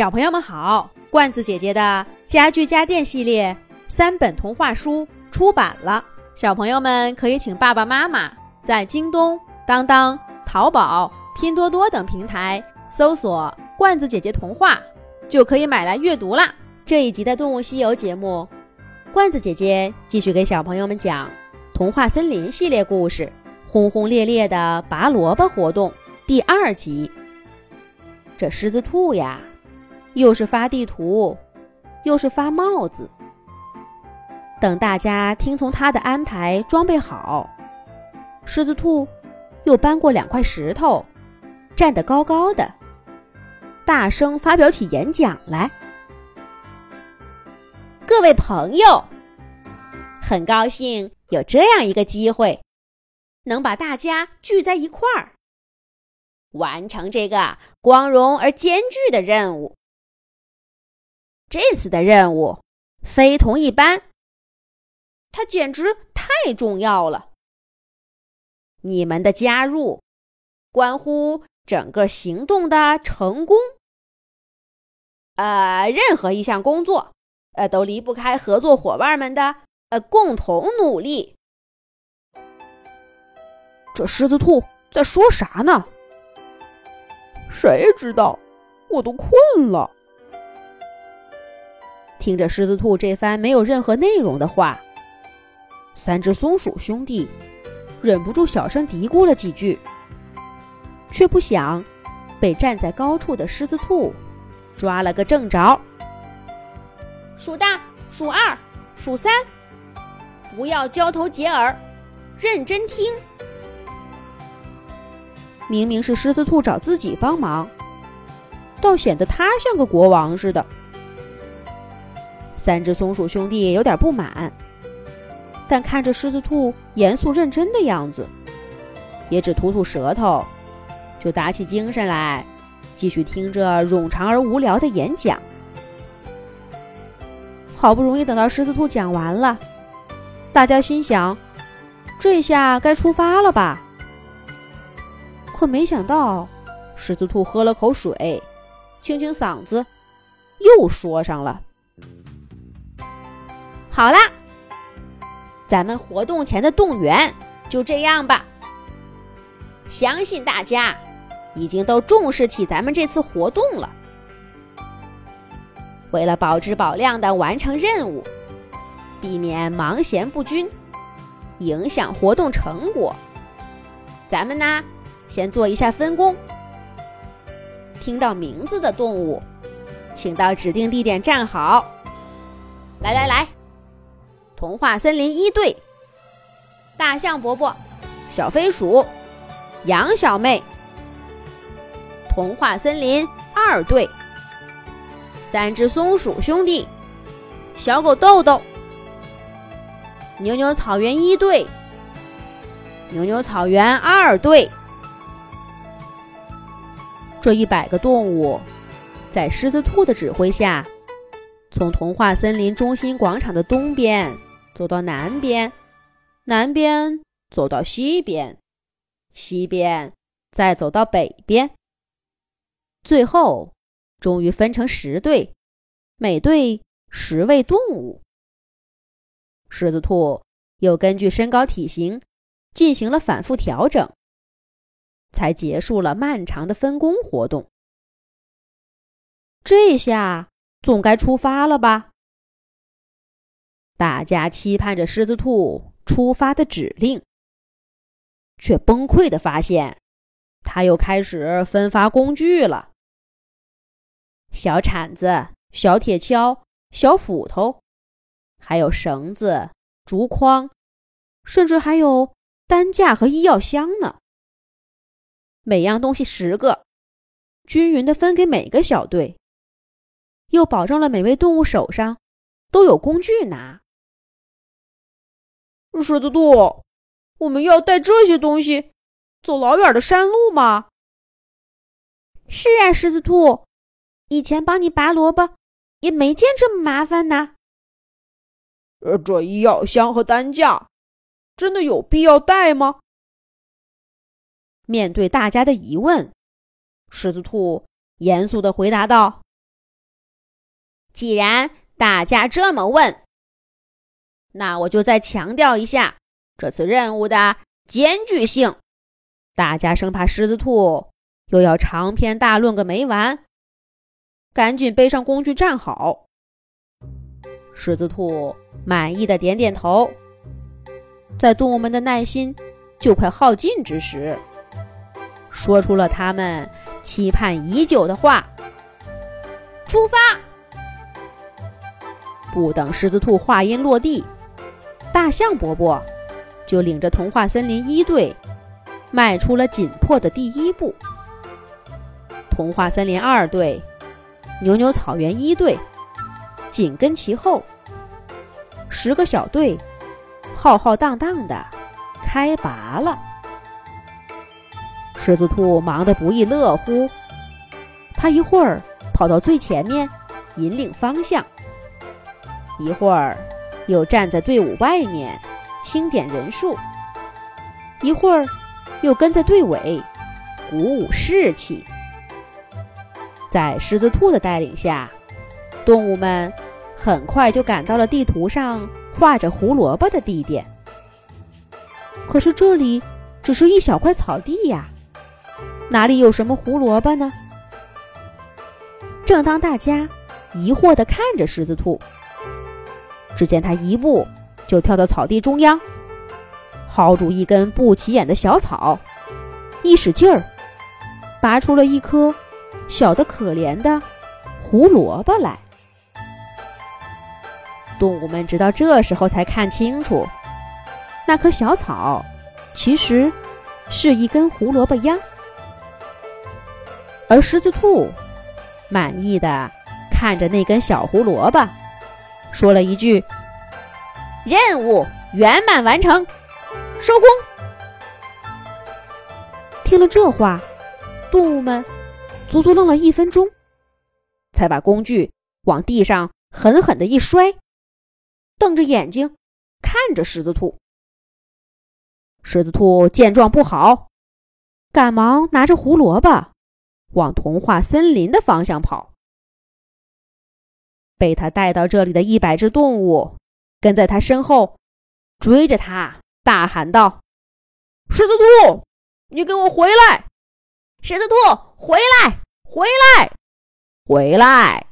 小朋友们好，罐子姐姐的家具家电系列三本童话书出版了，小朋友们可以请爸爸妈妈在京东、当当、淘宝、拼多多等平台搜索“罐子姐姐童话”，就可以买来阅读啦。这一集的《动物西游》节目，罐子姐姐继续给小朋友们讲《童话森林》系列故事《轰轰烈烈的拔萝卜活动》第二集。这狮子兔呀！又是发地图，又是发帽子。等大家听从他的安排装备好，狮子兔又搬过两块石头，站得高高的，大声发表起演讲来。各位朋友，很高兴有这样一个机会，能把大家聚在一块儿，完成这个光荣而艰巨的任务。这次的任务非同一般，它简直太重要了。你们的加入关乎整个行动的成功。呃，任何一项工作，呃，都离不开合作伙伴们的呃共同努力。这狮子兔在说啥呢？谁知道？我都困了。听着狮子兔这番没有任何内容的话，三只松鼠兄弟忍不住小声嘀咕了几句，却不想被站在高处的狮子兔抓了个正着。数大，数二，数三，不要交头接耳，认真听。明明是狮子兔找自己帮忙，倒显得他像个国王似的。三只松鼠兄弟有点不满，但看着狮子兔严肃认真的样子，也只吐吐舌头，就打起精神来，继续听着冗长而无聊的演讲。好不容易等到狮子兔讲完了，大家心想：这下该出发了吧？可没想到，狮子兔喝了口水，清清嗓子，又说上了。好啦，咱们活动前的动员就这样吧。相信大家已经都重视起咱们这次活动了。为了保质保量的完成任务，避免忙闲不均，影响活动成果，咱们呢先做一下分工。听到名字的动物，请到指定地点站好。来来来！童话森林一队，大象伯伯，小飞鼠，羊小妹。童话森林二队，三只松鼠兄弟，小狗豆豆。牛牛草原一队，牛牛草原二队。这一百个动物，在狮子兔的指挥下，从童话森林中心广场的东边。走到南边，南边走到西边，西边再走到北边，最后终于分成十队，每队十位动物。狮子兔又根据身高体型进行了反复调整，才结束了漫长的分工活动。这下总该出发了吧？大家期盼着狮子兔出发的指令，却崩溃的发现，他又开始分发工具了：小铲子、小铁锹、小斧头，还有绳子、竹筐，甚至还有担架和医药箱呢。每样东西十个，均匀的分给每个小队，又保证了每位动物手上都有工具拿。狮子兔，我们要带这些东西走老远的山路吗？是啊，狮子兔，以前帮你拔萝卜也没见这么麻烦呢。呃，这医药箱和担架真的有必要带吗？面对大家的疑问，狮子兔严肃的回答道：“既然大家这么问，那我就再强调一下这次任务的艰巨性。大家生怕狮子兔又要长篇大论个没完，赶紧背上工具站好。狮子兔满意的点点头，在动物们的耐心就快耗尽之时，说出了他们期盼已久的话：“出发！”不等狮子兔话音落地，大象伯伯就领着童话森林一队迈出了紧迫的第一步。童话森林二队、牛牛草原一队。紧跟其后，十个小队浩浩荡荡的开拔了。狮子兔忙得不亦乐乎，他一会儿跑到最前面引领方向，一会儿又站在队伍外面清点人数，一会儿又跟在队尾鼓舞士气。在狮子兔的带领下。动物们很快就赶到了地图上画着胡萝卜的地点。可是这里只是一小块草地呀，哪里有什么胡萝卜呢？正当大家疑惑地看着狮子兔，只见它一步就跳到草地中央，薅住一根不起眼的小草，一使劲儿，拔出了一颗小的可怜的胡萝卜来。动物们直到这时候才看清楚，那棵小草其实是一根胡萝卜秧。而狮子兔满意的看着那根小胡萝卜，说了一句：“任务圆满完成，收工。”听了这话，动物们足足愣了一分钟，才把工具往地上狠狠的一摔。瞪着眼睛看着狮子兔，狮子兔见状不好，赶忙拿着胡萝卜往童话森林的方向跑。被他带到这里的一百只动物跟在他身后，追着他大喊道：“狮子兔，你给我回来！狮子兔，回来，回来，回来！”